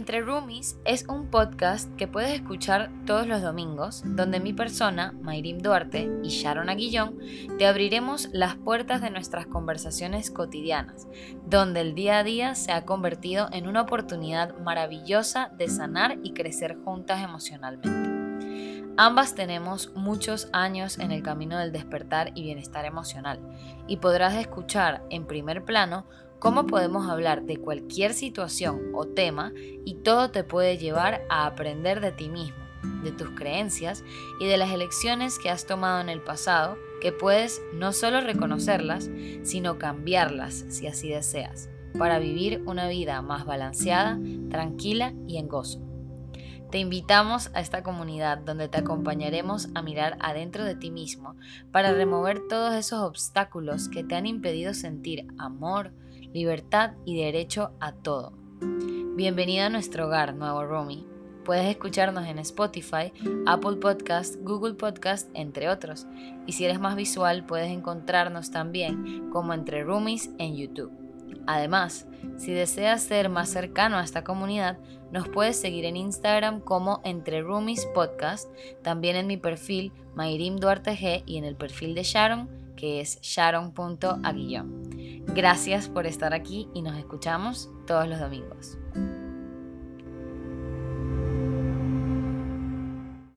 Entre Roomies es un podcast que puedes escuchar todos los domingos, donde mi persona, Mayrim Duarte y Sharon Aguillón, te abriremos las puertas de nuestras conversaciones cotidianas, donde el día a día se ha convertido en una oportunidad maravillosa de sanar y crecer juntas emocionalmente. Ambas tenemos muchos años en el camino del despertar y bienestar emocional, y podrás escuchar en primer plano cómo podemos hablar de cualquier situación o tema y todo te puede llevar a aprender de ti mismo, de tus creencias y de las elecciones que has tomado en el pasado, que puedes no solo reconocerlas, sino cambiarlas si así deseas, para vivir una vida más balanceada, tranquila y en gozo. Te invitamos a esta comunidad donde te acompañaremos a mirar adentro de ti mismo para remover todos esos obstáculos que te han impedido sentir amor, libertad y derecho a todo. Bienvenido a nuestro hogar, Nuevo Romy. Puedes escucharnos en Spotify, Apple Podcast, Google Podcast, entre otros. Y si eres más visual, puedes encontrarnos también como Entre Roomies en YouTube. Además, si deseas ser más cercano a esta comunidad, nos puedes seguir en Instagram como Entre Roomies Podcast, también en mi perfil Mayrim Duarte G y en el perfil de Sharon, que es sharon.aguillón. Gracias por estar aquí y nos escuchamos todos los domingos.